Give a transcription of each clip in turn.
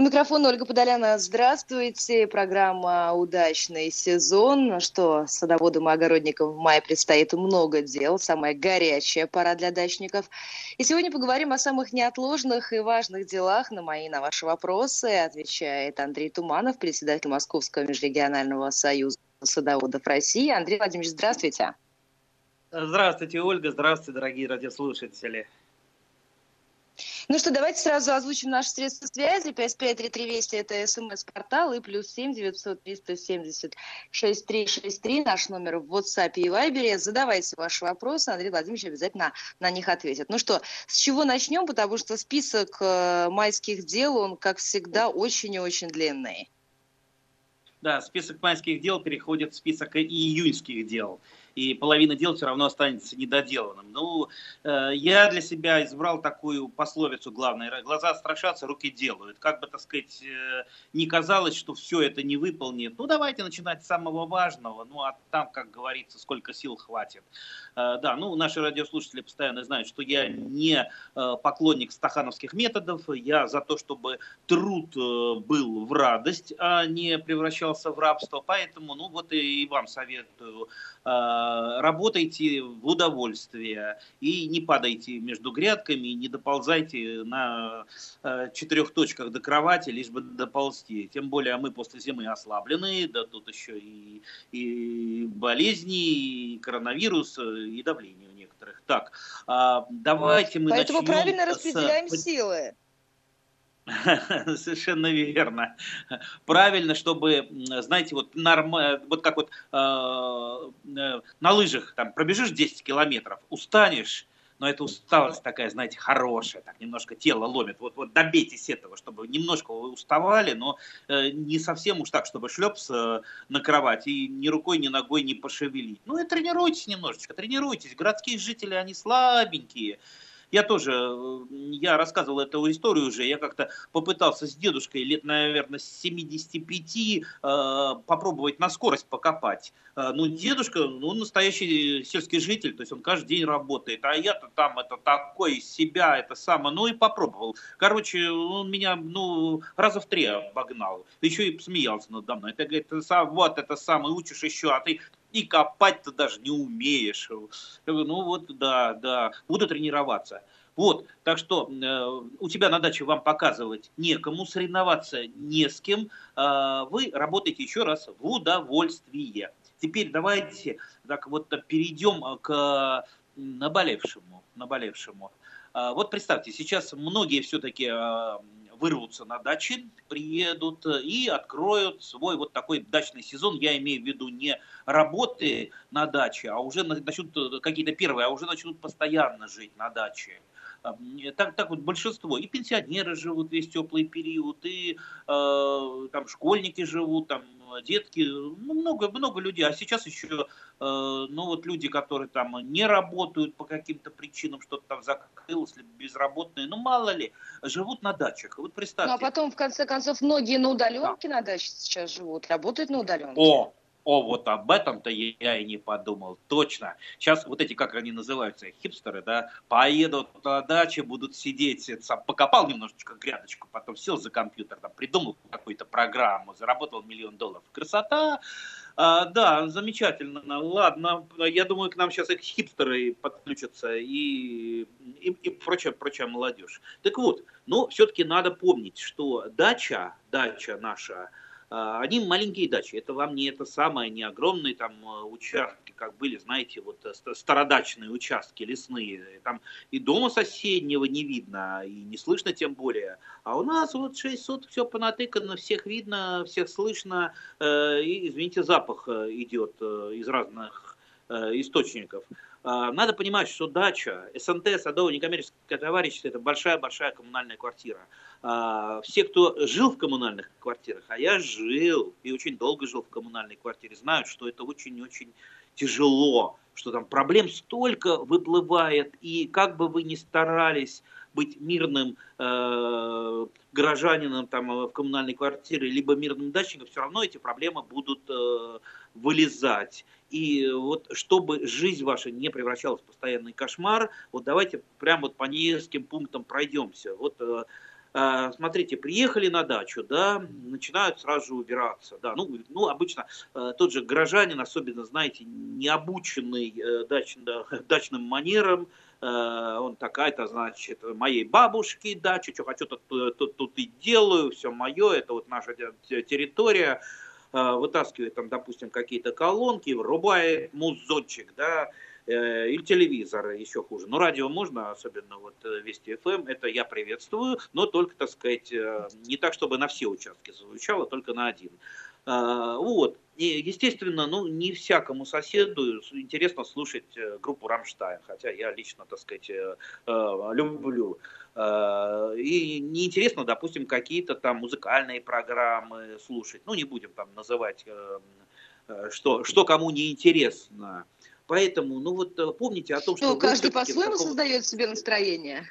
У микрофона Ольга Подоляна. Здравствуйте. Программа «Удачный сезон». Ну что, садоводам и огородникам в мае предстоит много дел. Самая горячая пора для дачников. И сегодня поговорим о самых неотложных и важных делах. На мои, на ваши вопросы отвечает Андрей Туманов, председатель Московского межрегионального союза садоводов России. Андрей Владимирович, здравствуйте. Здравствуйте, Ольга. Здравствуйте, дорогие радиослушатели. Ну что, давайте сразу озвучим наши средства связи. 553320 это смс-портал и плюс 7 900 370 6363 наш номер в WhatsApp и Viber. Задавайте ваши вопросы, Андрей Владимирович обязательно на них ответит. Ну что, с чего начнем? Потому что список э, майских дел, он, как всегда, очень и очень длинный. Да, список майских дел переходит в список июньских дел и половина дел все равно останется недоделанным. Ну, э, я для себя избрал такую пословицу главное. Глаза страшатся, руки делают. Как бы, так сказать, э, не казалось, что все это не выполнит. Ну, давайте начинать с самого важного. Ну, а там, как говорится, сколько сил хватит. Э, да, ну, наши радиослушатели постоянно знают, что я не поклонник стахановских методов. Я за то, чтобы труд был в радость, а не превращался в рабство. Поэтому, ну, вот и вам советую работайте в удовольствие и не падайте между грядками, не доползайте на э, четырех точках до кровати, лишь бы доползти. Тем более мы после зимы ослаблены, да тут еще и, и болезни, и коронавирус, и давление у некоторых. Так, а, давайте мы Поэтому начнем правильно распределяем с... силы. Совершенно верно. Правильно, чтобы, знаете, вот, норм... вот как вот э, э, на лыжах там пробежишь 10 километров, устанешь, но это усталость такая, знаете, хорошая, так немножко тело ломит. Вот, вот добейтесь этого, чтобы немножко вы уставали, но э, не совсем уж так, чтобы шлепс э, на кровать и ни рукой, ни ногой не пошевелить. Ну и тренируйтесь немножечко, тренируйтесь. Городские жители, они слабенькие. Я тоже, э, я рассказывал эту историю уже, я как-то попытался с дедушкой лет, наверное, с 75 э, попробовать на скорость покопать. Э, ну, дедушка, ну, настоящий сельский житель, то есть он каждый день работает, а я-то там это такой из себя, это самое, ну и попробовал. Короче, он меня, ну, раза в три обогнал, еще и смеялся надо мной. Это, говорит, вот это самое, учишь еще, а ты и копать ты даже не умеешь. Ну вот, да, да, буду тренироваться. Вот, так что э, у тебя на даче вам показывать некому, соревноваться не с кем. Э, вы работаете еще раз в удовольствие. Теперь давайте так вот перейдем к наболевшему. наболевшему. Э, вот представьте, сейчас многие все-таки э, вырвутся на дачи, приедут и откроют свой вот такой дачный сезон. Я имею в виду не работы на даче, а уже начнут какие-то первые, а уже начнут постоянно жить на даче. Так, так вот большинство. И пенсионеры живут весь теплый период, и э, там школьники живут, там детки, ну, много, много людей. А сейчас еще, э, ну вот люди, которые там не работают по каким-то причинам, что-то там закрылось, либо безработные, ну мало ли, живут на дачах. Вот представьте. Ну а потом, в конце концов, многие на удаленке да. на даче сейчас живут, работают на удаленке. О, о, вот об этом-то я и не подумал. Точно. Сейчас вот эти, как они называются, хипстеры, да, поедут на дачу, будут сидеть, сам покопал немножечко грядочку, потом сел за компьютер, там, придумал какую-то программу, заработал миллион долларов. Красота! А, да, замечательно. Ладно, я думаю, к нам сейчас их хипстеры подключатся и, и, и прочая, прочая молодежь. Так вот, но все-таки надо помнить, что дача, дача наша, они маленькие дачи, это вам не это самое, не огромные там э, участки, как были, знаете, вот э, стародачные участки лесные. Там и дома соседнего не видно, и не слышно тем более. А у нас вот 6 соток все понатыкано, всех видно, всех слышно, э, и, извините, запах идет из разных источников. А, надо понимать, что дача, СНТ, садовое некоммерческое товарищество, это большая-большая коммунальная квартира. А, все, кто жил в коммунальных квартирах, а я жил и очень долго жил в коммунальной квартире, знают, что это очень-очень тяжело, что там проблем столько выплывает, и как бы вы ни старались быть мирным э, горожанином там, в коммунальной квартире, либо мирным дачником, все равно эти проблемы будут э, вылезать. И вот чтобы жизнь ваша не превращалась в постоянный кошмар, вот давайте прямо вот по нескольким пунктам пройдемся. Вот э, э, смотрите, приехали на дачу, да, начинают сразу убираться, да, ну, ну обычно э, тот же горожанин, особенно, знаете, необученный э, дач, да, дачным манерам, он такая-то, значит, моей бабушки дача, что хочу, тут, тут, тут и делаю, все мое, это вот наша территория, вытаскивает там, допустим, какие-то колонки, врубает музончик, да, Э, или телевизор еще хуже. Но радио можно, особенно вот э, Вести ФМ, эм, это я приветствую, но только, так сказать, э, не так, чтобы на все участки звучало, только на один. Вот. И, естественно, ну, не всякому соседу интересно слушать группу «Рамштайн», хотя я лично, так сказать, люблю. И неинтересно, допустим, какие-то там музыкальные программы слушать. Ну, не будем там называть, что, что кому не интересно. Поэтому, ну вот э, помните о том, что... Ну, каждый по-своему создает себе настроение.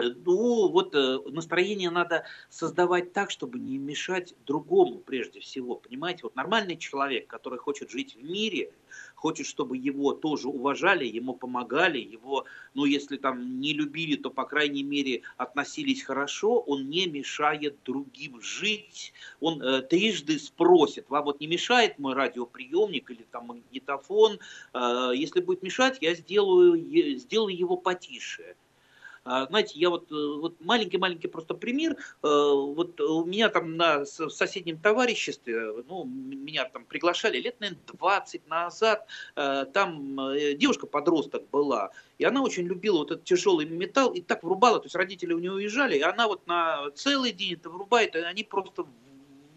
Ну, вот э, настроение надо создавать так, чтобы не мешать другому прежде всего. Понимаете, вот нормальный человек, который хочет жить в мире, хочет, чтобы его тоже уважали, ему помогали, его, ну, если там не любили, то, по крайней мере, относились хорошо, он не мешает другим жить, он э, трижды спросит, вам вот не мешает мой радиоприемник или там магнитофон, э, если будет мешать, я сделаю, сделаю его потише. А, знаете, я вот, э, вот маленький-маленький просто пример. Э, вот у меня там на соседнем товариществе, ну, меня там приглашали лет, наверное, 20 назад. Э, там девушка-подросток была, и она очень любила вот этот тяжелый металл, и так врубала, то есть родители у нее уезжали, и она вот на целый день это врубает, и они просто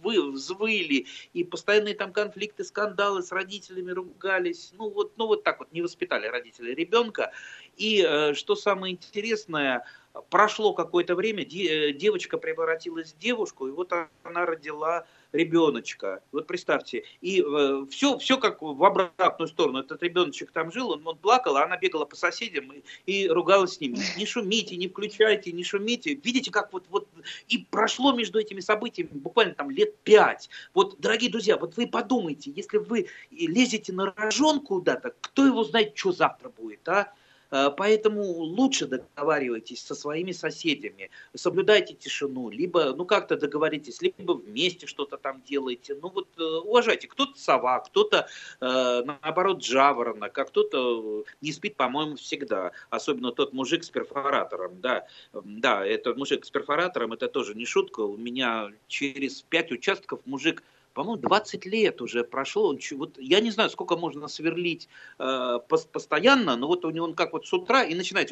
вы, взвыли, и постоянные там конфликты, скандалы с родителями ругались. Ну вот, ну вот так вот не воспитали родители ребенка. И э, что самое интересное, прошло какое-то время, э, девочка превратилась в девушку, и вот она родила ребеночка. Вот представьте. И э, все, все как в обратную сторону. Этот ребеночек там жил, он, он плакал, а она бегала по соседям и, и ругалась с ними. Не шумите, не включайте, не шумите. Видите, как вот, вот и прошло между этими событиями буквально там лет пять. Вот, дорогие друзья, вот вы подумайте, если вы лезете на рожон куда-то, кто его знает, что завтра будет, а? Э, поэтому лучше договаривайтесь со своими соседями, соблюдайте тишину, либо, ну, как-то договоритесь, либо вместе что-то там делайте. Ну, вот э, уважайте, кто-то сова, кто-то, э, наоборот, жаворонок, а кто-то не спит, по-моему, всегда. Особенно тот мужик с перфоратором, да. Да, этот мужик с перфоратором, это тоже не шутка. У меня через пять участков мужик по-моему, 20 лет уже прошло. Вот я не знаю, сколько можно сверлить э, постоянно, но вот у него он как вот с утра и начинает.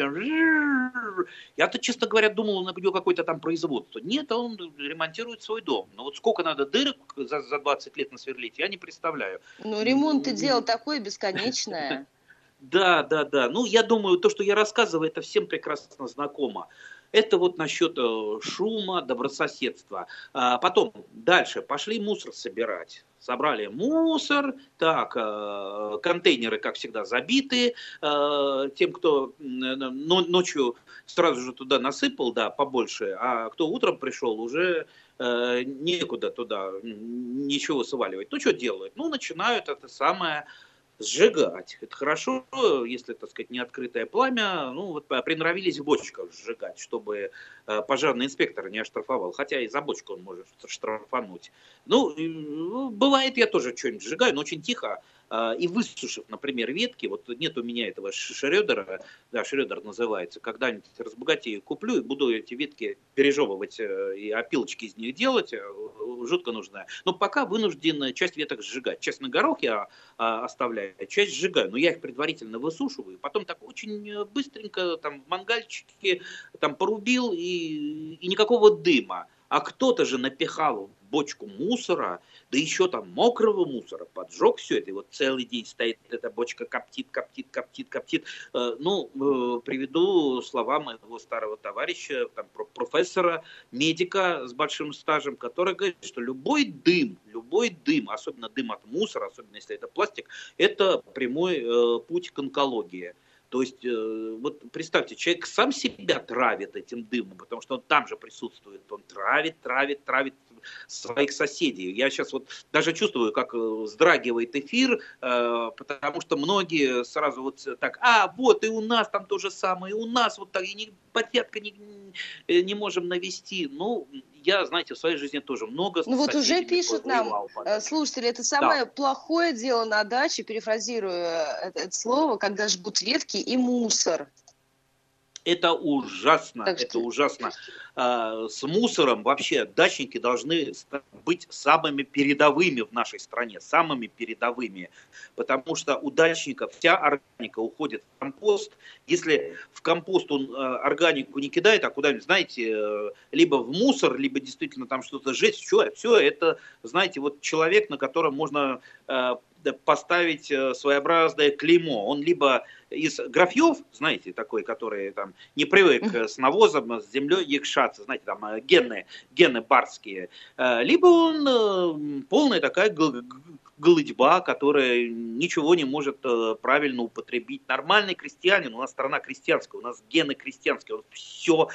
Я-то, честно говоря, думал, он у какое-то там производство. Нет, он ремонтирует свой дом. Но вот сколько надо дырок за, за 20 лет насверлить, я не представляю. Ну, ремонт и дело такое бесконечное. Да, да, да. Ну, я думаю, то, что я рассказываю, это всем прекрасно знакомо. Это вот насчет э, шума, добрососедства. А потом, дальше, пошли мусор собирать. Собрали мусор, так, э, контейнеры, как всегда, забиты. Э, тем, кто ночью сразу же туда насыпал, да, побольше, а кто утром пришел, уже некуда туда ничего сваливать. Ну, что делают? Ну, начинают это самое сжигать. Это хорошо, если, так сказать, не открытое пламя. Ну, вот приноровились в бочках сжигать, чтобы э, пожарный инспектор не оштрафовал. Хотя и за бочку он может штрафануть. Ну, ну бывает, я тоже что-нибудь сжигаю, но очень тихо. А, и высушив, например, ветки, вот нет у меня этого Шредера, да, Шредер называется, когда-нибудь разбогатею, куплю и буду эти ветки пережевывать э, и опилочки из них делать, э, жутко нужно. Но пока вынужден часть веток сжигать. Часть на горох я а, оставляю, часть сжигаю, но я их предварительно высушиваю, потом так очень быстренько там в мангальчике там порубил и, и никакого дыма. А кто-то же напихал бочку мусора, да еще там мокрого мусора, поджег все это, и вот целый день стоит эта бочка, коптит, коптит, коптит, коптит. Э, ну, э, приведу слова моего старого товарища, там, профессора, медика с большим стажем, который говорит, что любой дым, любой дым, особенно дым от мусора, особенно если это пластик, это прямой э, путь к онкологии. То есть, вот представьте, человек сам себя травит этим дымом, потому что он там же присутствует. Он травит, травит, травит своих соседей. Я сейчас вот даже чувствую, как э, вздрагивает эфир, э, потому что многие сразу вот так, а вот и у нас там то же самое, и у нас вот так, и не, порядка не, не можем навести. Ну, я, знаете, в своей жизни тоже много... Ну вот уже пишут нам, слушатели, это самое да. плохое дело на даче, перефразирую это, это слово, когда жгут ветки и мусор. Это ужасно, так это ужасно. А, с мусором вообще дачники должны быть самыми передовыми в нашей стране, самыми передовыми, потому что у дачников вся органика уходит в компост. Если в компост он а, органику не кидает, а куда-нибудь, знаете, э, либо в мусор, либо действительно там что-то жечь, все, все это, знаете, вот человек, на котором можно а, поставить э, своеобразное клеймо. Он либо из графьев, знаете, такой, который там не привык с навозом, с землей якшаться, знаете, там э, гены, гены барские, э, либо он полная такая голыдьба, которая ничего не может правильно употребить. Нормальный крестьянин, у нас страна крестьянская, у нас гены крестьянские, он все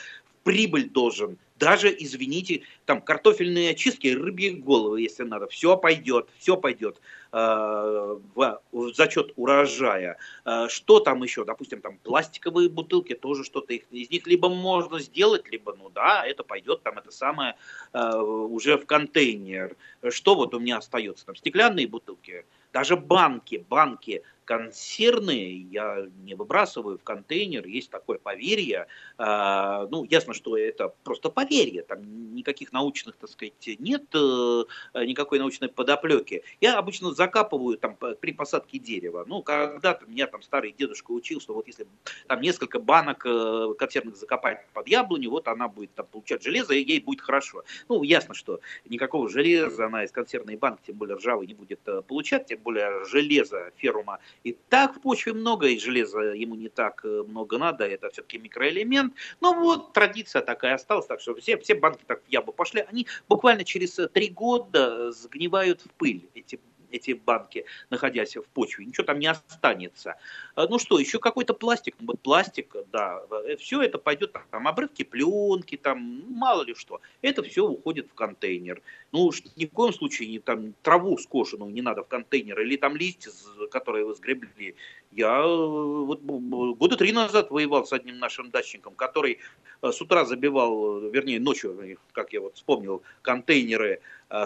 прибыль должен. Даже, извините, там картофельные очистки, рыбьи головы, если надо, все пойдет, все пойдет э, в, зачет урожая. Э, что там еще? Допустим, там пластиковые бутылки, тоже что-то их, из них либо можно сделать, либо, ну да, это пойдет там это самое э, уже в контейнер. Что вот у меня остается? Там стеклянные бутылки, даже банки, банки консервные я не выбрасываю в контейнер, есть такое поверье. А, ну, ясно, что это просто поверье, там никаких научных, так сказать, нет, э, никакой научной подоплеки. Я обычно закапываю там при посадке дерева. Ну, когда-то меня там старый дедушка учил, что вот если там несколько банок э, консервных закопать под яблоню, вот она будет там получать железо, и ей будет хорошо. Ну, ясно, что никакого железа она из консервной банки, тем более ржавой, не будет э, получать, тем более железа, ферума и так в почве много, и железа ему не так э, много надо, это все-таки микроэлемент. Но вот традиция такая осталась, так что все, все банки так в ябу пошли, они буквально через э, три года сгнивают в пыль, эти эти банки, находясь в почве, ничего там не останется. А, ну что, еще какой-то пластик, ну вот пластик, да, э, все это пойдет, там обрывки пленки, там мало ли что, это все уходит в контейнер. Ну ни в коем случае не, там траву скошенную не надо в контейнер, или там листья, которые вы сгребли. Я э, вот года три назад воевал с одним нашим дачником, который э, с утра забивал, вернее ночью, как я вот вспомнил, контейнеры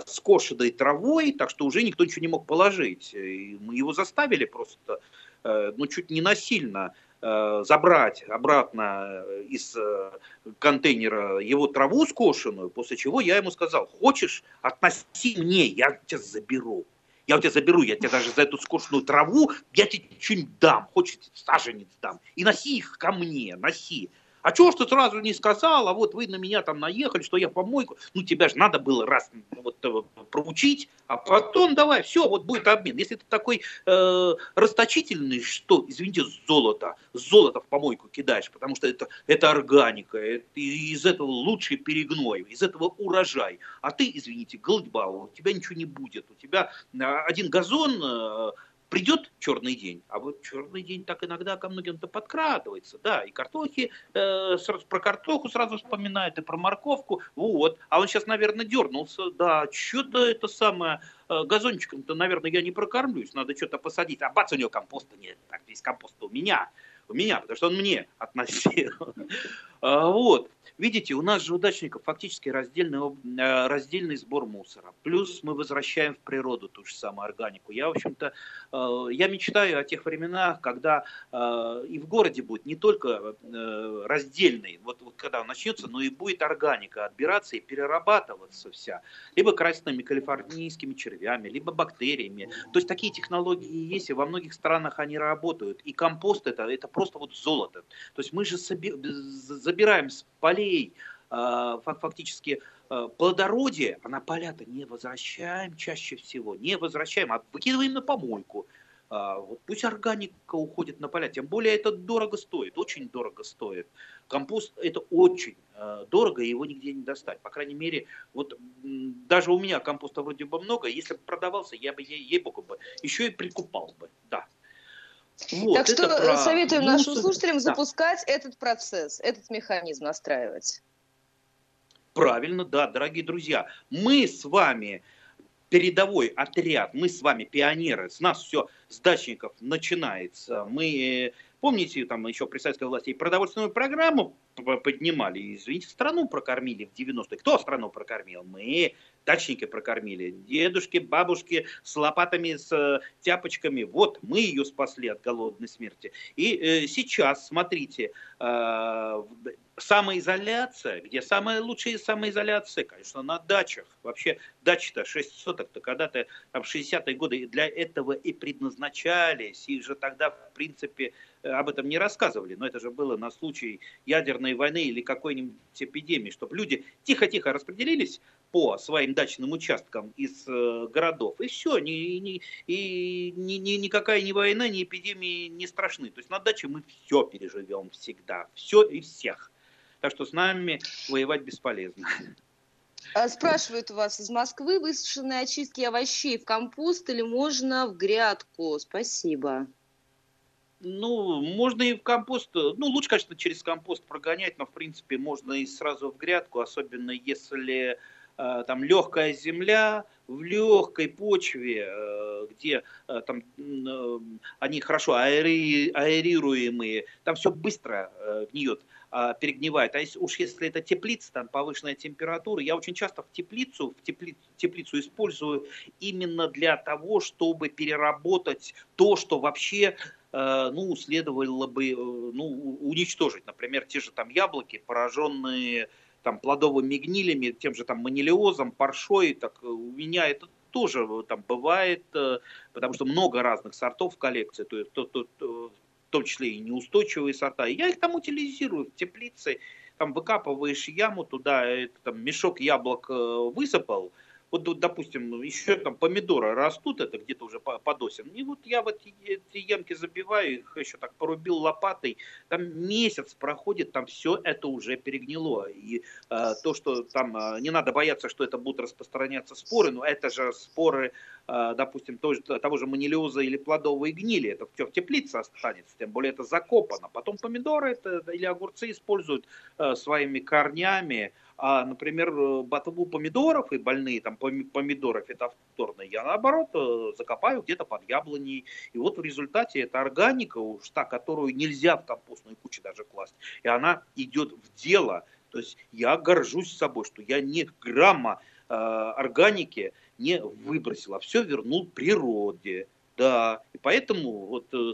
скошенной травой, так что уже никто ничего не мог положить. И мы его заставили просто, э, ну, чуть не насильно э, забрать обратно из контейнера его траву скошенную, после чего я ему сказал, хочешь, относи мне, я тебя заберу. Я у тебя заберу, я тебе даже за эту скошенную траву, я тебе что-нибудь дам, хочешь, саженец дам. И носи их ко мне, носи. А чего ж ты сразу не сказал, а вот вы на меня там наехали, что я помойку. Ну, тебя же надо было раз вот, э, проучить, а потом давай, все, вот будет обмен. Если ты такой э, расточительный, что, извините, золото, золото в помойку кидаешь, потому что это, это органика, это, из этого лучший перегной, из этого урожай. А ты, извините, голдьба, у тебя ничего не будет. У тебя э, один газон... Э, придет черный день, а вот черный день так иногда ко многим-то подкрадывается, да, и картохи, э, сразу, про картоху сразу вспоминает, и про морковку, вот, а он сейчас, наверное, дернулся, да, что-то это самое, э, газончиком-то, наверное, я не прокормлюсь, надо что-то посадить, а бац, у него компоста нет, так, весь компост у меня, меня, потому что он мне относил. А, вот. Видите, у нас же у дачников фактически раздельный, э, раздельный сбор мусора. Плюс мы возвращаем в природу ту же самую органику. Я, в общем-то, э, я мечтаю о тех временах, когда э, и в городе будет не только раздельный, вот, вот когда он начнется, но и будет органика отбираться и перерабатываться вся. Либо красными калифорнийскими червями, либо бактериями. То есть такие технологии есть, и во многих странах они работают. И компост это, это просто вот золото. То есть мы же забираем с полей а, фактически а, плодородие, а на поля-то не возвращаем чаще всего, не возвращаем, а выкидываем на помойку. А, вот пусть органика уходит на поля, тем более это дорого стоит, очень дорого стоит. Компост это очень дорого, его нигде не достать. По крайней мере, вот даже у меня компоста вроде бы много, если бы продавался, я бы, ей-богу бы, еще и прикупал бы, да. Вот, так что про... советуем нашим слушателям да. запускать этот процесс, этот механизм настраивать. Правильно, да, дорогие друзья. Мы с вами передовой отряд, мы с вами пионеры, с нас все с дачников начинается. Мы, помните, там еще при советской власти продовольственную программу поднимали, извините, страну прокормили в 90-е. Кто страну прокормил? Мы, дачники прокормили, дедушки, бабушки с лопатами, с э, тяпочками. Вот мы ее спасли от голодной смерти. И э, сейчас, смотрите, э, самоизоляция, где самая лучшая самоизоляция, конечно, на дачах. Вообще дачи-то 6 соток-то когда-то там 60-е годы для этого и предназначались. И же тогда, в принципе, э, об этом не рассказывали. Но это же было на случай ядерной войны или какой-нибудь эпидемии, чтобы люди тихо-тихо распределились по своим дачным участкам из э, городов. И все, ни, ни, и ни, ни, никакая ни война, ни эпидемии не страшны. То есть на даче мы все переживем всегда. Все и всех. Так что с нами воевать бесполезно. А, спрашивают у вас из Москвы, высушенные очистки овощей в компост или можно в грядку? Спасибо. Ну, можно и в компост, ну, лучше, конечно, через компост прогонять, но, в принципе, можно и сразу в грядку, особенно если э, там легкая земля, в легкой почве, э, где э, там э, они хорошо аэри, аэрируемые, там все быстро э, гниет. А, перегнивает. А если, уж если это теплица, там повышенная температура, я очень часто в теплицу, в теплицу, теплицу использую именно для того, чтобы переработать то, что вообще э, ну, следовало бы э, ну, уничтожить. Например, те же там яблоки, пораженные там плодовыми гнилями, тем же там манилиозом, паршой, так у меня это тоже там бывает, э, потому что много разных сортов в коллекции, то, то, то, в том числе и неустойчивые сорта. И я их там утилизирую в теплице, там выкапываешь яму, туда это, там, мешок яблок э, высыпал, вот, допустим, еще там помидоры растут, это где-то уже под осень. И вот я вот эти ямки забиваю, их еще так порубил лопатой. Там месяц проходит, там все это уже перегнило. И э, то, что там э, не надо бояться, что это будут распространяться споры, но это же споры, допустим, того, же манилиоза или плодовой гнили. Это в теплице останется, тем более это закопано. Потом помидоры это, или огурцы используют э, своими корнями. А, например, ботву помидоров и больные там помидоры фитофторные, я наоборот э, закопаю где-то под яблоней. И вот в результате эта органика, уж та, которую нельзя в компостную кучу даже класть, и она идет в дело. То есть я горжусь собой, что я ни грамма э, органики не выбросил, а все вернул природе. Да, и поэтому вот э,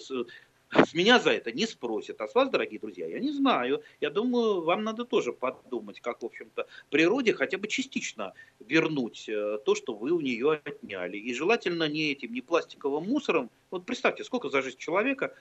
с меня за это не спросят. А с вас, дорогие друзья, я не знаю. Я думаю, вам надо тоже подумать, как, в общем-то, природе хотя бы частично вернуть э, то, что вы у нее отняли. И желательно не этим, не пластиковым мусором. Вот представьте, сколько за жизнь человека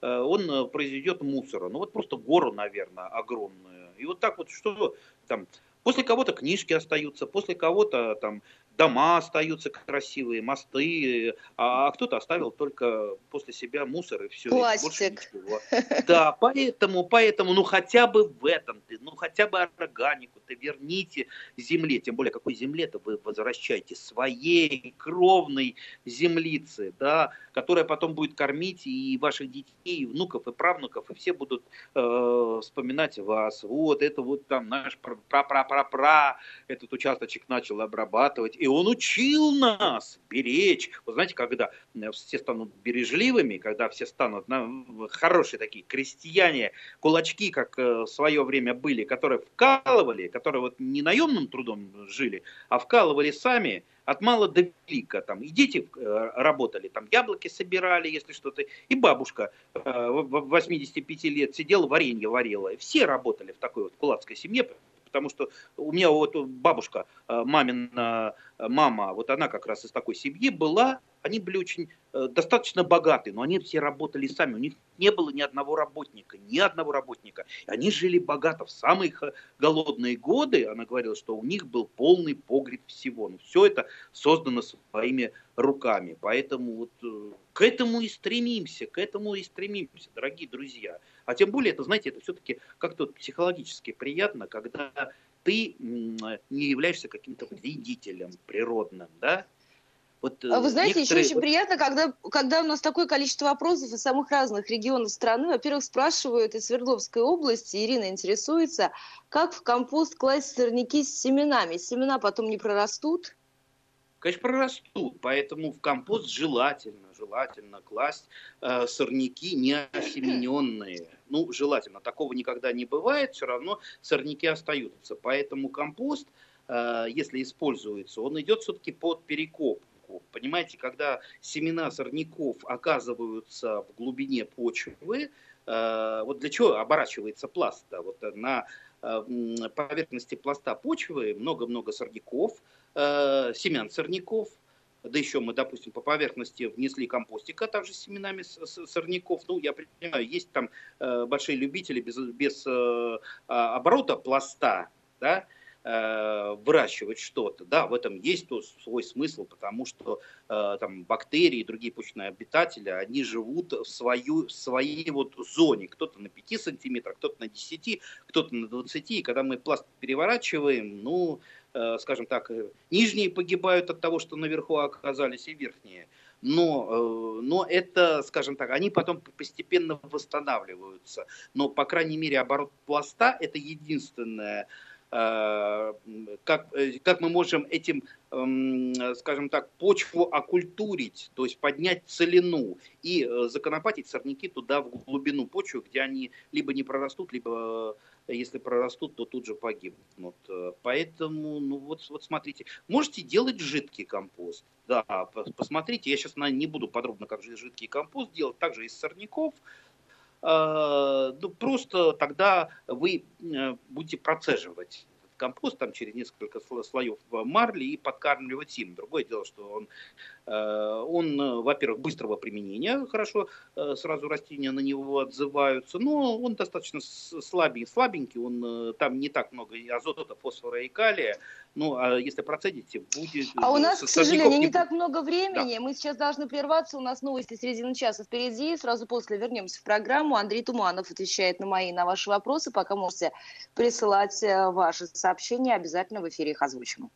э, он э, произведет мусора. Ну вот просто гору, наверное, огромную. И вот так вот, что там, После кого-то книжки остаются, после кого-то там дома остаются красивые, мосты, а кто-то оставил только после себя мусор и все. Пластик. И да, поэтому, поэтому, ну хотя бы в этом ты, ну хотя бы органику ты верните земле, тем более какой земле-то вы возвращаете, своей кровной землице, да, которая потом будет кормить и ваших детей, и внуков, и правнуков, и все будут э, вспоминать вас. Вот это вот там наш пра-пра-пра-пра этот участочек начал обрабатывать, и он учил нас беречь. Вы знаете, когда э, все станут бережливыми, когда все станут ну, хорошие такие крестьяне, кулачки, как э, в свое время были, которые вкалывали, которые вот не наемным трудом жили, а вкалывали сами, от мала до велика. Там, и дети э, работали, там яблоки собирали, если что-то. И бабушка э, 85 лет сидела, варенье варила. Все работали в такой вот кулацкой семье, потому что у меня вот бабушка, э, мамина э, мама, вот она как раз из такой семьи была, они были очень э, достаточно богаты, но они все работали сами, у них не было ни одного работника, ни одного работника. Они жили богато. В самые голодные годы, она говорила, что у них был полный погреб всего. Ну, все это создано своими руками. Поэтому вот к этому и стремимся, к этому и стремимся, дорогие друзья. А тем более, это, знаете, это все-таки как-то психологически приятно, когда ты не являешься каким-то вредителем природным, да, Вот, а вы знаете, некоторые... еще очень приятно, когда, когда у нас такое количество вопросов из самых разных регионов страны. Во-первых, спрашивают из Свердловской области, Ирина интересуется, как в компост класть сорняки с семенами? Семена потом не прорастут? Конечно, прорастут, поэтому в компост желательно, желательно класть э, сорняки неосемененные. Ну, желательно, такого никогда не бывает, все равно сорняки остаются. Поэтому компост, э, если используется, он идет все-таки под перекоп. Понимаете, когда семена сорняков оказываются в глубине почвы, э, вот для чего оборачивается пласт? Вот на э, поверхности пласта почвы много-много сорняков, э, семян сорняков, да еще мы, допустим, по поверхности внесли компостика также с семенами сорняков. Ну, я понимаю, есть там большие любители без, без оборота пласта, да, Э, выращивать что-то. Да, в этом есть то, свой смысл, потому что э, там бактерии и другие почные обитатели, они живут в, свою, в своей вот зоне. Кто-то на 5 сантиметрах, кто-то на 10, кто-то на 20. И когда мы пласт переворачиваем, ну, э, скажем так, нижние погибают от того, что наверху оказались, и верхние. Но, но это, скажем так, они потом постепенно восстанавливаются. Но, по крайней мере, оборот пласта – это единственное Э, как, э, как мы можем этим, эм, скажем так, почву окультурить, то есть поднять целину и э, законопатить сорняки туда в глубину почвы, где они либо не прорастут, либо если прорастут, то тут же погибнут. Поэтому, ну вот, вот смотрите, можете делать жидкий компост. Да, посмотрите, я сейчас не буду подробно, как же жидкий компост делать, также из сорняков, Э, ну, просто тогда вы э, будете процеживать компост там через несколько слоев марли и подкармливать им. Другое дело, что он Э, он, э, во-первых, быстрого применения, хорошо э, сразу растения на него отзываются, но он достаточно слабенький, слабенький он, там не так много азота, фосфора и калия, ну, а если процедите, будет... А у нас, к сожалению, не так много времени, да. мы сейчас должны прерваться, у нас новости середины часа впереди, сразу после вернемся в программу. Андрей Туманов отвечает на мои, на ваши вопросы, пока можете присылать ваши сообщения, обязательно в эфире их озвучим.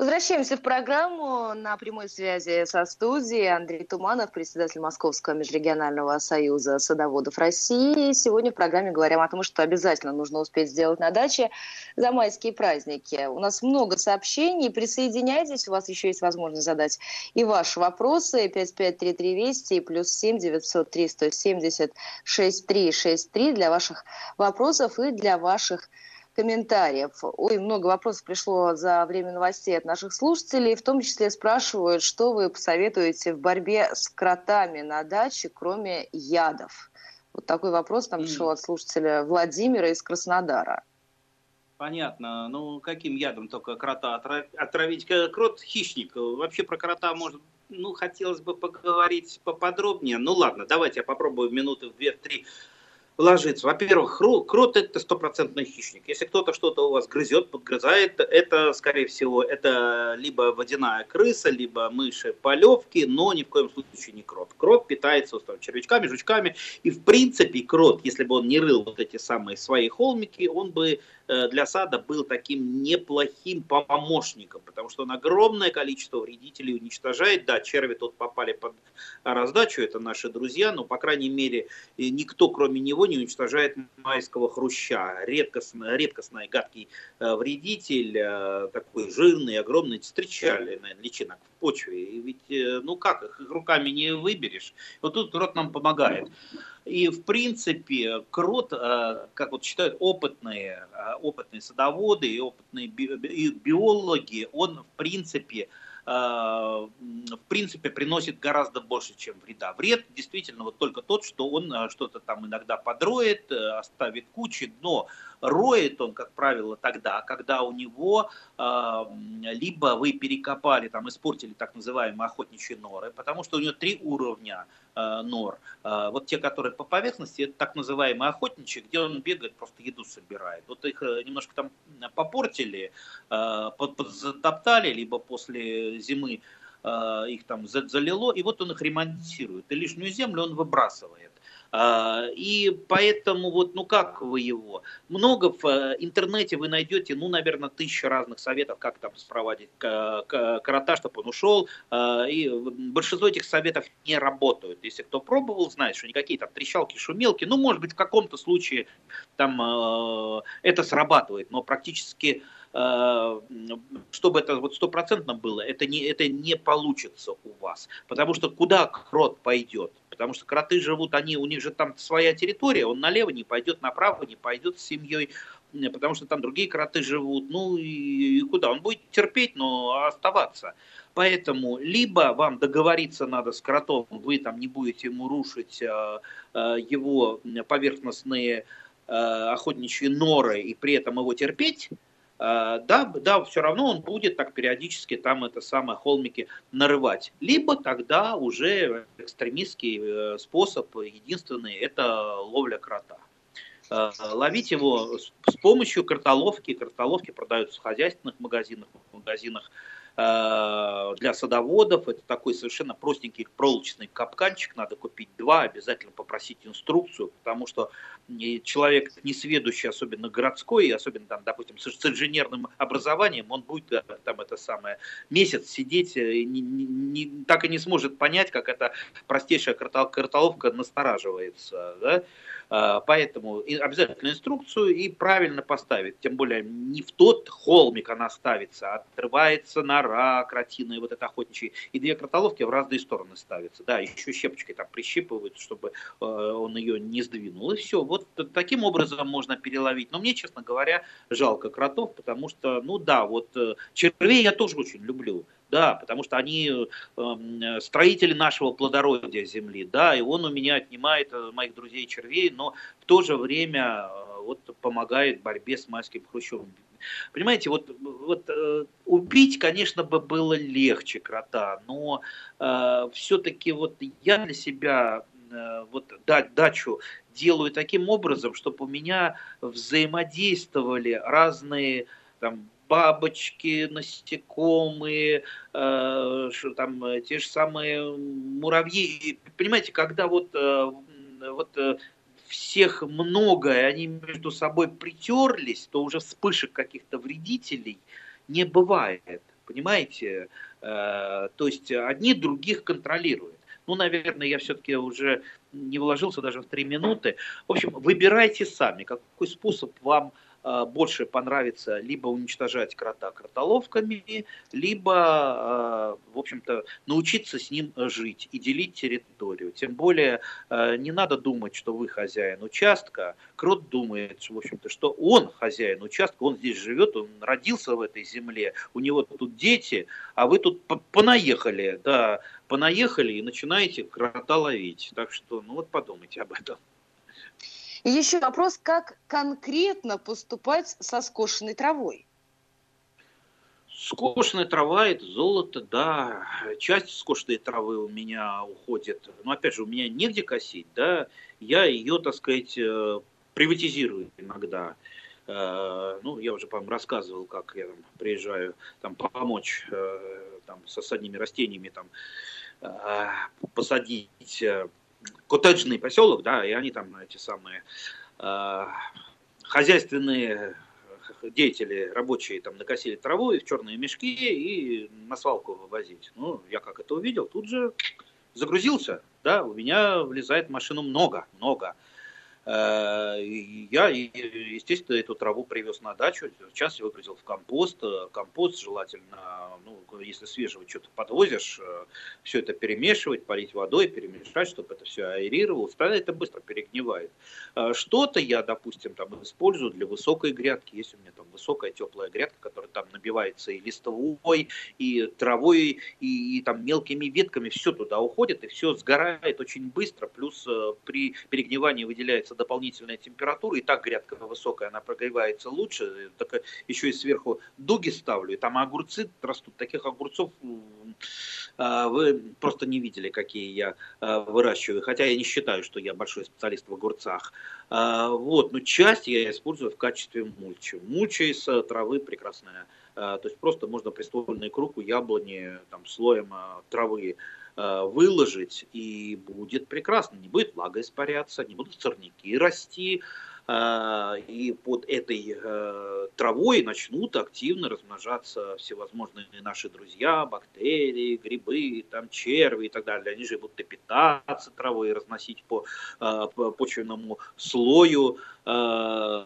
Возвращаемся в программу на прямой связи со студией. Андрей Туманов, председатель Московского межрегионального союза садоводов России. Сегодня в программе говорим о том, что обязательно нужно успеть сделать на даче за майские праздники. У нас много сообщений. Присоединяйтесь, у вас еще есть возможность задать и ваши вопросы. 5533 Вести и плюс 7 903 170 6363 для ваших вопросов и для ваших комментариев. Ой, много вопросов пришло за время новостей от наших слушателей. В том числе спрашивают, что вы посоветуете в борьбе с кротами на даче, кроме ядов. Вот такой вопрос нам пришел от слушателя Владимира из Краснодара. Понятно. Ну, каким ядом только крота отравить? Крот – хищник. Вообще про крота, может, ну, хотелось бы поговорить поподробнее. Ну, ладно, давайте я попробую минуты в две-три ложится. Во-первых, крот это стопроцентный хищник. Если кто-то что-то у вас грызет, подгрызает, это, скорее всего, это либо водяная крыса, либо мыши полевки, но ни в коем случае не крот. Крот питается устав, червячками, жучками. И в принципе крот, если бы он не рыл вот эти самые свои холмики, он бы для сада был таким неплохим помощником, потому что он огромное количество вредителей уничтожает. Да, черви тут попали под раздачу, это наши друзья, но, по крайней мере, никто, кроме него, не уничтожает майского хруща. Редкостный, редкостный гадкий э, вредитель, э, такой жирный, огромный, встречали, наверное, личинок в почве. И ведь, ну как, их руками не выберешь. Вот тут рот нам помогает. И, в принципе, крот, э, как вот считают опытные, э, опытные садоводы и опытные биологи, он, в принципе, э, в принципе, приносит гораздо больше, чем вреда. Вред действительно вот только тот, что он что-то там иногда подроет, оставит кучи, но роет он, как правило, тогда, когда у него э, либо вы перекопали, там, испортили так называемые охотничьи норы, потому что у него три уровня э, нор. Э, вот те, которые по поверхности, это так называемые охотничьи, где он бегает, просто еду собирает. Вот их э, немножко там попортили, э, затоптали, либо после зимы их там залило, и вот он их ремонтирует. И лишнюю землю он выбрасывает. А, и поэтому вот, ну как вы его? Много в э, интернете вы найдете, ну, наверное, тысячи разных советов, как там спроводить крота, чтобы он ушел. А, и большинство этих советов не работают. Если кто пробовал, знает, что никакие там трещалки, шумелки, ну, может быть, в каком-то случае там э, это срабатывает, но практически чтобы это вот стопроцентно было, это не, это не получится у вас. Потому что куда крот пойдет? Потому что кроты живут, они, у них же там своя территория, он налево не пойдет, направо не пойдет с семьей, потому что там другие кроты живут. Ну и, и куда? Он будет терпеть, но оставаться. Поэтому либо вам договориться надо с кротом, вы там не будете ему рушить э, э, его поверхностные э, охотничьи норы и при этом его терпеть, да, да, все равно он будет так периодически там это самое холмики нарывать. Либо тогда уже экстремистский э, способ, единственный, это ловля крота. Э, ловить его с помощью картоловки. Картоловки продаются в хозяйственных магазинах, в магазинах Э, для садоводов. Это такой совершенно простенький проволочный капканчик. Надо купить два, обязательно попросить инструкцию, потому что человек несведущий, особенно городской, особенно там, допустим, с, инженерным образованием, он будет э, там это самое месяц сидеть, э, не, не, так и не сможет понять, как эта простейшая картоловка настораживается. Да? Поэтому обязательно инструкцию и правильно поставить. Тем более не в тот холмик она ставится, а отрывается нора кротиная, вот это охотничья. И две кротоловки в разные стороны ставятся. Да, еще щепочкой там прищипывают, чтобы э, он ее не сдвинул. И все. Вот таким образом можно переловить. Но мне, честно говоря, жалко кротов, потому что, ну да, вот э, червей я тоже очень люблю. Да, потому что они э, строители нашего плодородия земли, да, и он у меня отнимает э, моих друзей червей, но в то же время вот помогает борьбе с майским хрущевым. Понимаете, вот, вот э, убить, конечно, бы было легче крота, но э, все-таки вот я для себя э, вот дать дачу делаю таким образом, чтобы у меня взаимодействовали разные там бабочки, насекомые, э, что там э, те же самые муравьи. Понимаете, когда вот, э, вот э, всех много, и они между собой притерлись, то уже вспышек каких-то вредителей не бывает. Понимаете? Э, то есть одни других контролируют. Ну, наверное, я все-таки уже не вложился даже в три минуты. В общем, выбирайте сами, какой способ вам Э, больше понравится либо уничтожать крота кротоловками, либо, э, в общем-то, научиться с ним жить и делить территорию. Тем более, э, не надо думать, что вы хозяин участка. Крот думает, в общем-то, что он хозяин участка, он здесь живет, он родился в этой земле, у него тут дети, а вы тут понаехали, да, понаехали и начинаете крота ловить. Так что, ну вот подумайте об этом. И еще вопрос, как конкретно поступать со скошенной травой? Скошенная трава – это золото, да. Часть скошенной травы у меня уходит. Но опять же, у меня негде косить, да. Я ее, так сказать, э, приватизирую иногда. Э, ну, я уже, по-моему, рассказывал, как я там приезжаю там, помочь э, там, с осадными растениями там, посадить коттеджный поселок, да, и они там эти самые э, хозяйственные деятели, рабочие там накосили траву и в черные мешки и на свалку вывозить. Ну, я как это увидел, тут же загрузился, да, у меня влезает машину много, много. Э, я, естественно, эту траву привез на дачу, сейчас я выгрузил в компост. Э, компост желательно, ну, если свежего что-то подвозишь, э, все это перемешивать, полить водой, перемешать, чтобы это все аэрировалось, тогда это быстро перегнивает. Что-то я, допустим, там использую для высокой грядки. Есть у меня там высокая теплая грядка, которая там набивается и листовой, и травой, и, и там мелкими ветками, все туда уходит, и все сгорает очень быстро, плюс при перегнивании выделяется дополнительная температура, и так грядка высокая, она прогревается лучше, так еще и сверху дуги ставлю, и там огурцы растут, таких огурцов а, вы просто не видели, какие я а, выращиваю, хотя я не считаю, что я большой специалист в огурцах. А, вот, но часть я использую в качестве мульчи. Мульча из травы прекрасная. То есть просто можно приствольный круг у яблони там, слоем травы выложить, и будет прекрасно. Не будет влага испаряться, не будут сорняки расти, а, и под этой э, травой начнут активно размножаться всевозможные наши друзья, бактерии, грибы, там черви и так далее. Они же будут и питаться травой, и разносить по, э, по почвенному слою э,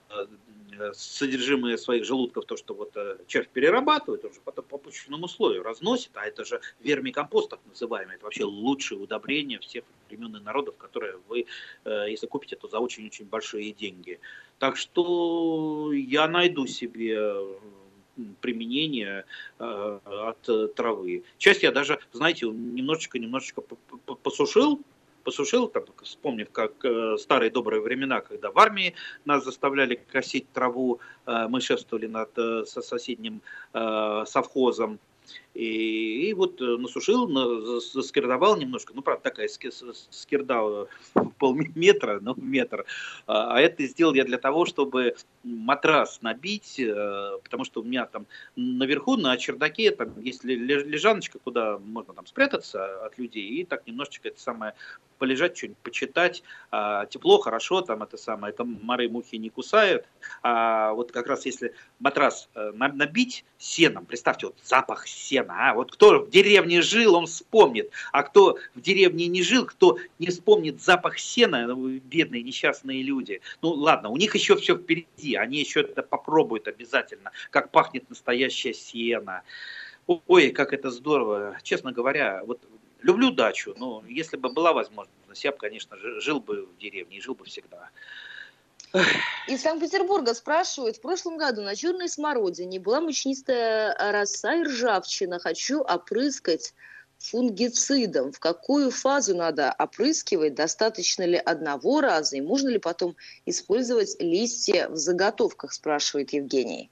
содержимое своих желудков, то, что вот червь перерабатывает, он же потом по почвенному слою разносит, а это же вермикомпост, так называемый, это вообще лучшее удобрение всех времен и народов, которые вы, э, если купите, то за очень-очень большие деньги. Так что я найду себе применение э, от травы. Часть я даже, знаете, немножечко-немножечко посушил, посушил, там, вспомнив, как э, старые добрые времена, когда в армии нас заставляли косить траву, э, мы шествовали над э, со соседним э, совхозом, и, и вот э, насушил, заскирдовал немножко, ну, правда, такая скирда полметра, ну, метр. А, а это сделал я для того, чтобы матрас набить, э, потому что у меня там наверху на чердаке там есть лежаночка, куда можно там спрятаться от людей, и так немножечко это самое полежать, что-нибудь почитать. А, тепло, хорошо, там это самое, там мары мухи не кусают. А вот как раз если матрас э, набить сеном, представьте, вот запах сена, а, вот кто в деревне жил, он вспомнит, а кто в деревне не жил, кто не вспомнит запах сена, ну, бедные несчастные люди. Ну ладно, у них еще все впереди, они еще это попробуют обязательно, как пахнет настоящее сено. Ой, как это здорово. Честно говоря, вот люблю дачу, но если бы была возможность, я бы, конечно, жил бы в деревне и жил бы всегда. Из Санкт-Петербурга спрашивают, в прошлом году на черной смородине была мучнистая роса и ржавчина. Хочу опрыскать фунгицидом. В какую фазу надо опрыскивать? Достаточно ли одного раза? И можно ли потом использовать листья в заготовках, спрашивает Евгений.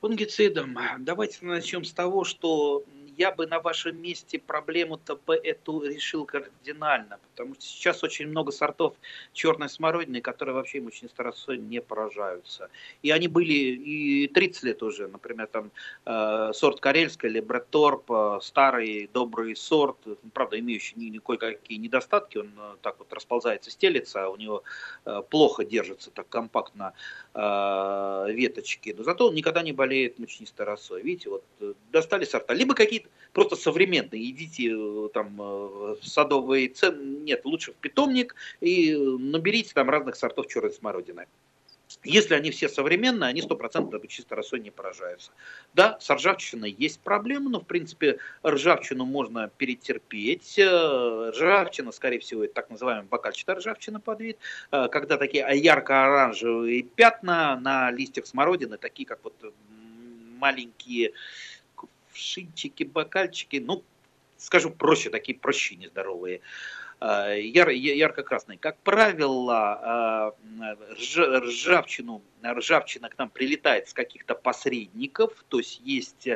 Фунгицидом. Давайте начнем с того, что я бы на вашем месте проблему-то бы эту решил кардинально, потому что сейчас очень много сортов черной смородины, которые вообще мучнистой росой не поражаются. И они были и 30 лет уже, например, там э, сорт карельская или Бретторп, э, старый добрый сорт, правда, имеющий никакой какие недостатки, он э, так вот расползается, стелится, а у него э, плохо держится так компактно э, веточки, но зато он никогда не болеет мучнистой росой. Видите, вот э, достали сорта, либо какие-то просто современные. Идите э, там э, в садовый цен, нет, лучше в питомник и наберите там разных сортов черной смородины. Если они все современные, они 100% чисто росой не поражаются. Да, с ржавчиной есть проблемы, но в принципе ржавчину можно перетерпеть. Э, ржавчина, скорее всего, это так называемая бокальчатая ржавчина под вид, когда такие ярко-оранжевые пятна на листьях смородины, такие как вот маленькие шинчики, бокальчики, ну, скажу проще, такие прощи нездоровые, а, яр, ярко-красные. Как правило, а, ржавчину, ржавчина к нам прилетает с каких-то посредников, то есть есть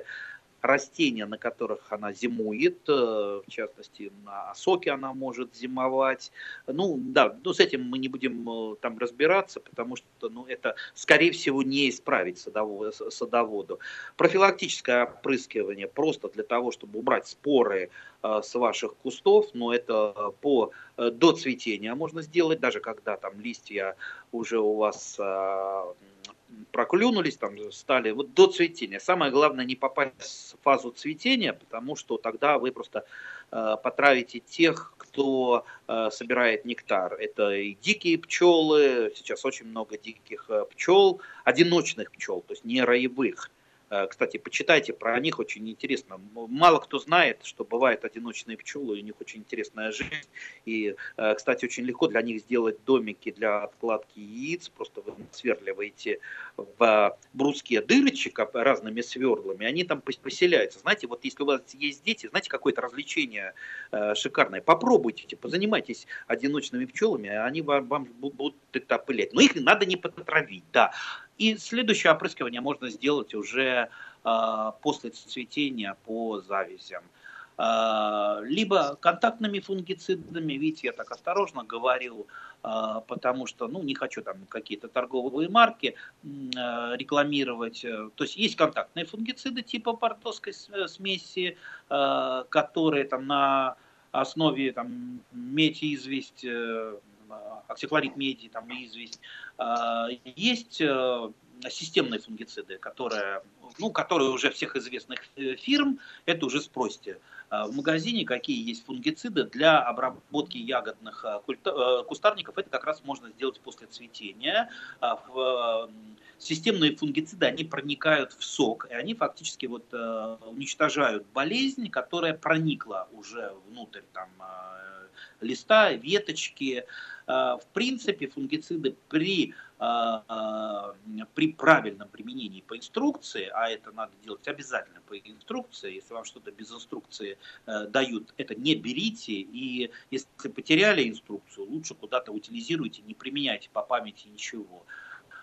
растения, на которых она зимует, э, в частности, на осоке она может зимовать. Ну, да, ну, с этим мы не будем э, там разбираться, потому что, ну, это, скорее всего, не исправить садоводу. садоводу. Профилактическое опрыскивание просто для того, чтобы убрать споры э, с ваших кустов, но это по до цветения можно сделать, даже когда там листья уже у вас проклюнулись, там стали вот до цветения. Самое главное не попасть в фазу цветения, потому что тогда вы просто э, потравите тех, кто э, собирает нектар. Это и дикие пчелы, сейчас очень много диких э, пчел, одиночных пчел, то есть не роевых. Э, кстати, почитайте про них, очень интересно. Мало кто знает, что бывают одиночные пчелы, у них очень интересная жизнь. И, э, кстати, очень легко для них сделать домики для откладки яиц. Просто вы сверливаете в бруске дырочек разными сверлами, они там поселяются. Знаете, вот если у вас есть дети, знаете, какое-то развлечение э, шикарное, попробуйте, позанимайтесь одиночными пчелами, они вам будут это опылять. Но их надо не потравить, да. И следующее опрыскивание можно сделать уже э, после цветения по завязям. либо контактными фунгицидами, видите, я так осторожно говорю, потому что, ну, не хочу там какие-то торговые марки рекламировать. То есть есть контактные фунгициды типа портовской смеси, которые там на основе там, медь, известь, э, оксихлорид меди, там, известь. А, есть э, системные фунгициды, которые, ну, которые уже всех известных э, фирм, это уже спросите. А, в магазине какие есть фунгициды для обработки ягодных кустарников, это как раз можно сделать после цветения. А, системные фунгициды, они проникают в сок, и они фактически вот, э, уничтожают болезнь, которая проникла уже внутрь там, э, листа, веточки. Э, в принципе, фунгициды при, при правильном применении по инструкции, а это надо делать обязательно по инструкции, если вам что-то без инструкции дают, это не берите, и если потеряли инструкцию, лучше куда-то утилизируйте, не применяйте по памяти ничего.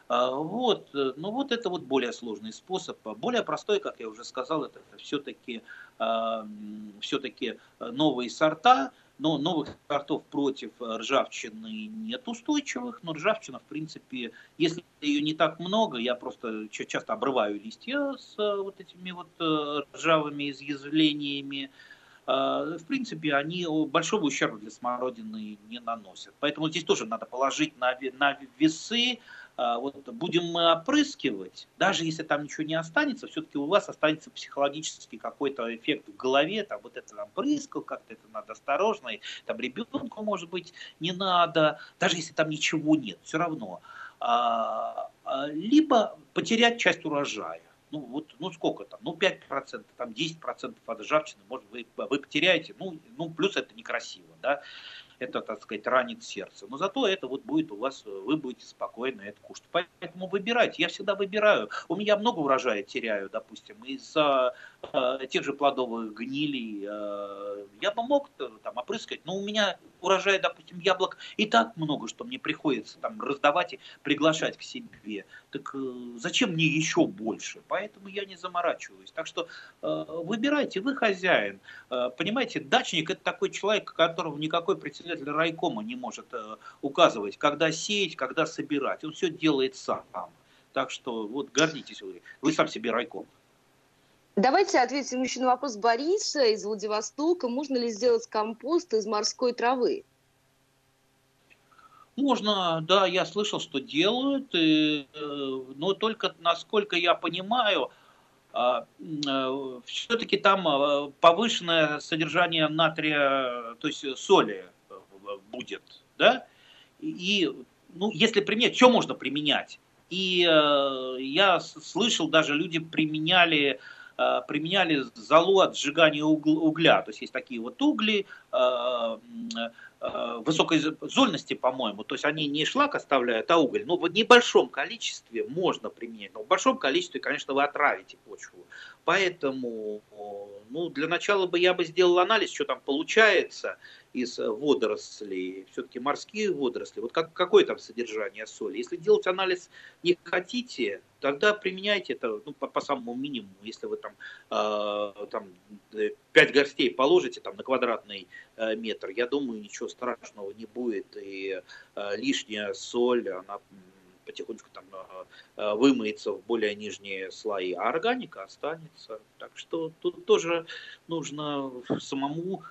А, вот, э, ну вот это вот более сложный способ. Более простой, как я уже сказал, это все-таки а, все-таки новые сорта, но новых сортов против ржавчины нет устойчивых, но ржавчина, в принципе, если ее не так много, я просто часто обрываю листья с э, вот этими вот э, ржавыми изъязвлениями, в принципе, они большого ущерба для смородины не наносят. Поэтому здесь тоже надо положить на, на весы, вот будем мы опрыскивать, даже если там ничего не останется, все-таки у вас останется психологический какой-то эффект в голове, там вот это там прыскал, как-то это надо осторожно, и, там ребенку, может быть, не надо, даже если там ничего нет, все равно. А, а, либо потерять часть урожая. Ну, вот, ну сколько там, ну 5%, там 10% от ржавчины, может, вы, вы потеряете, ну, ну, плюс это некрасиво, да это, так сказать, ранит сердце. Но зато это вот будет у вас, вы будете спокойно это кушать. Поэтому выбирайте. Я всегда выбираю. У меня много урожая теряю, допустим, из-за э, тех же плодовых гнилей. Э, я бы мог там опрыскать, но у меня урожая, допустим, яблок и так много, что мне приходится там раздавать и приглашать к себе. Так э, зачем мне еще больше? Поэтому я не заморачиваюсь. Так что э, выбирайте, вы хозяин. Э, понимаете, дачник это такой человек, которого никакой председатель райкома не может э, указывать, когда сеять, когда собирать. Он все делает сам. Так что вот гордитесь вы, вы сам себе райком. Давайте ответим еще на вопрос Бориса из Владивостока. Можно ли сделать компост из морской травы? Можно, да, я слышал, что делают, и, э, но только, насколько я понимаю, а, э, все-таки там э, повышенное содержание натрия, то есть соли будет, да, и, ну, если применять, что можно применять? И я слышал, даже люди применяли применяли золу от сжигания угля. То есть есть такие вот угли э, э, высокой зольности, по-моему. То есть они не шлак оставляют, а уголь. Но в небольшом количестве можно применять. Но в большом количестве, конечно, вы отравите почву. Поэтому ну, для начала бы я бы сделал анализ, что там получается из водорослей, все-таки морские водоросли, вот как, какое там содержание соли. Если делать анализ не хотите, тогда применяйте это ну, по, по самому минимуму. Если вы там, э, там 5 горстей положите там, на квадратный э, метр, я думаю, ничего страшного не будет. И э, лишняя соль, она потихонечку там э, вымоется в более нижние слои, а органика останется. Так что тут тоже нужно самому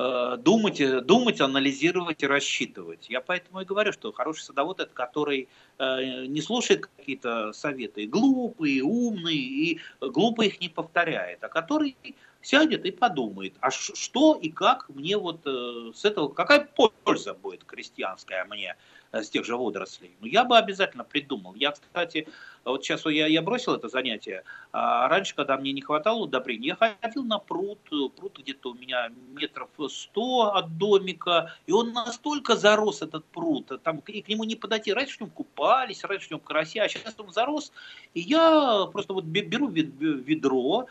Э, думать, э, думать, анализировать и рассчитывать. Я поэтому и говорю, что хороший садовод это который э, не слушает какие-то советы, глупые, умные, и глупо их не повторяет, а который сядет и подумает, а что и как мне вот с этого, какая польза будет крестьянская мне Э, с тех же водорослей. Ну, я бы обязательно придумал. Я, кстати, вот сейчас я, я бросил это занятие, а раньше, когда мне не хватало удобрений, я ходил на пруд, пруд где-то у меня метров сто от домика, и он настолько зарос, этот пруд, там и к нему не подойти. Раньше в нем купались, раньше в нем карася, а сейчас он зарос, и я просто вот беру ведро, э,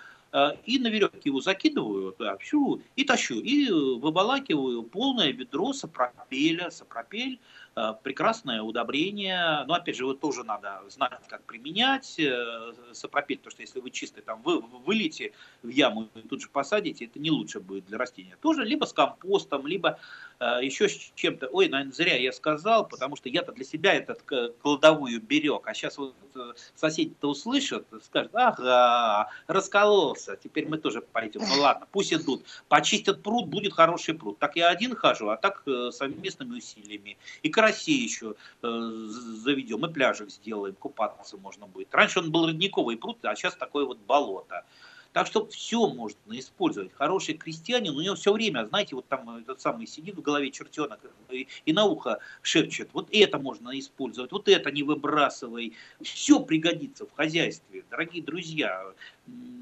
и на веревке его закидываю, общу и тащу, и выбалакиваю полное ведро сапропеля, сапропель, Э, прекрасное удобрение, но опять же, его тоже надо знать, как применять, э, сапропель, то что если вы чистый там вы выльете в яму и тут же посадите, это не лучше будет для растения. Тоже либо с компостом, либо э, еще с чем-то. Ой, наверное, зря я сказал, потому что я-то для себя этот кладовую берег, а сейчас вот соседи-то услышат, скажут, ага, раскололся, теперь мы тоже пойдем. Ну ладно, пусть идут, почистят пруд, будет хороший пруд. Так я один хожу, а так совместными усилиями. И России еще э, заведем, и пляжик сделаем, купаться можно будет. Раньше он был родниковый пруд, а сейчас такое вот болото. Так что все можно использовать. Хороший крестьянин, у него все время, знаете, вот там этот самый сидит в голове чертенок и, и на ухо шепчет. Вот это можно использовать, вот это не выбрасывай. Все пригодится в хозяйстве. Дорогие друзья,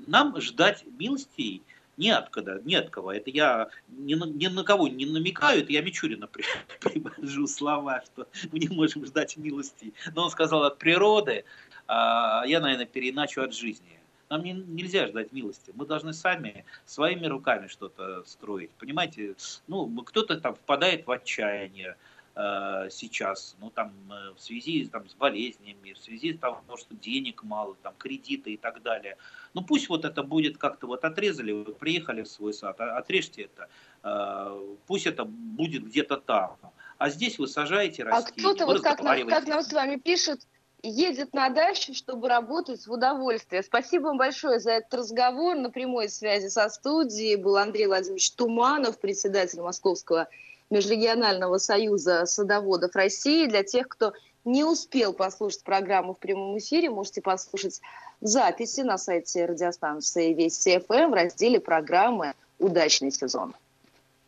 нам ждать милостей – не от когда, не от кого. Это я ни на, ни на кого не намекаю, это я Мичурина при, привожу слова, что мы не можем ждать милости. Но он сказал от природы, а я, наверное, переначу от жизни. Нам не, нельзя ждать милости. Мы должны сами своими руками что-то строить. Понимаете, ну, кто-то там впадает в отчаяние, Э, сейчас, ну там э, в связи там, с болезнями, в связи с того, что денег мало, там кредиты и так далее. Ну пусть вот это будет как-то вот отрезали, вы приехали в свой сад, а, отрежьте это, э, пусть это будет где-то там. А здесь вы сажаете растения. А кто-то, вот как нам, как нам с вами пишет, едет на дачу, чтобы работать в удовольствие. Спасибо вам большое за этот разговор. На прямой связи со студией был Андрей Владимирович Туманов, председатель Московского Межрегионального союза садоводов России. Для тех, кто не успел послушать программу в прямом эфире, можете послушать записи на сайте радиостанции Вести ФМ в разделе программы «Удачный сезон».